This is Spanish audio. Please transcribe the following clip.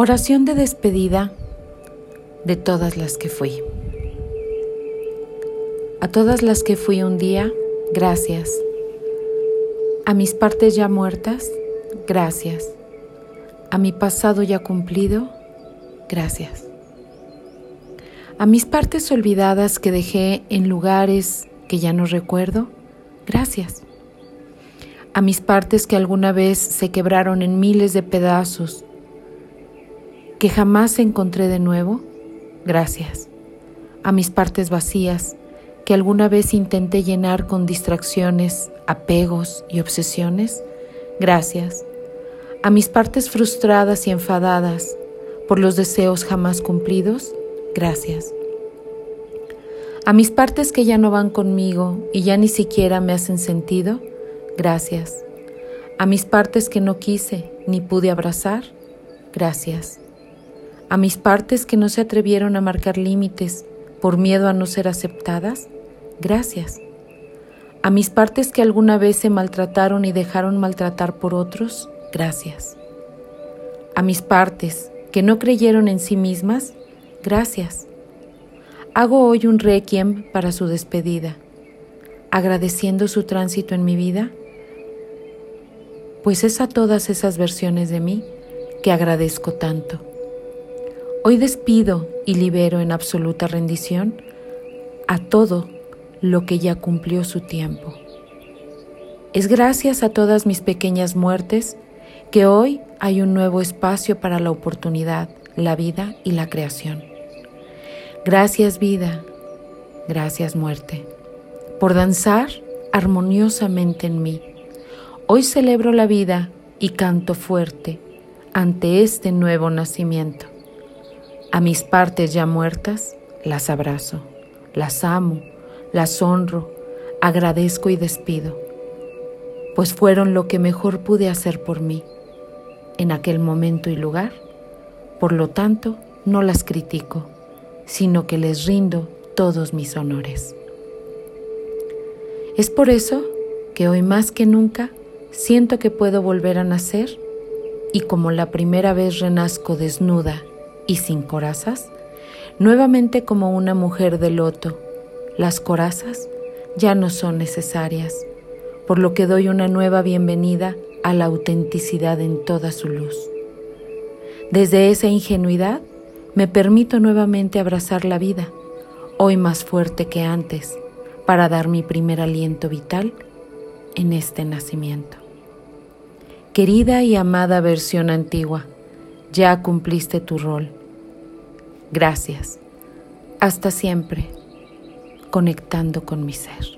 Oración de despedida de todas las que fui. A todas las que fui un día, gracias. A mis partes ya muertas, gracias. A mi pasado ya cumplido, gracias. A mis partes olvidadas que dejé en lugares que ya no recuerdo, gracias. A mis partes que alguna vez se quebraron en miles de pedazos, que jamás encontré de nuevo, gracias. A mis partes vacías, que alguna vez intenté llenar con distracciones, apegos y obsesiones, gracias. A mis partes frustradas y enfadadas por los deseos jamás cumplidos, gracias. A mis partes que ya no van conmigo y ya ni siquiera me hacen sentido, gracias. A mis partes que no quise ni pude abrazar, gracias a mis partes que no se atrevieron a marcar límites por miedo a no ser aceptadas, gracias. A mis partes que alguna vez se maltrataron y dejaron maltratar por otros, gracias. A mis partes que no creyeron en sí mismas, gracias. Hago hoy un requiem para su despedida, agradeciendo su tránsito en mi vida, pues es a todas esas versiones de mí que agradezco tanto. Hoy despido y libero en absoluta rendición a todo lo que ya cumplió su tiempo. Es gracias a todas mis pequeñas muertes que hoy hay un nuevo espacio para la oportunidad, la vida y la creación. Gracias vida, gracias muerte, por danzar armoniosamente en mí. Hoy celebro la vida y canto fuerte ante este nuevo nacimiento. A mis partes ya muertas las abrazo, las amo, las honro, agradezco y despido, pues fueron lo que mejor pude hacer por mí en aquel momento y lugar. Por lo tanto, no las critico, sino que les rindo todos mis honores. Es por eso que hoy más que nunca siento que puedo volver a nacer y como la primera vez renazco desnuda y sin corazas, nuevamente como una mujer de loto, las corazas ya no son necesarias, por lo que doy una nueva bienvenida a la autenticidad en toda su luz. Desde esa ingenuidad me permito nuevamente abrazar la vida, hoy más fuerte que antes, para dar mi primer aliento vital en este nacimiento. Querida y amada versión antigua, ya cumpliste tu rol Gracias. Hasta siempre, conectando con mi ser.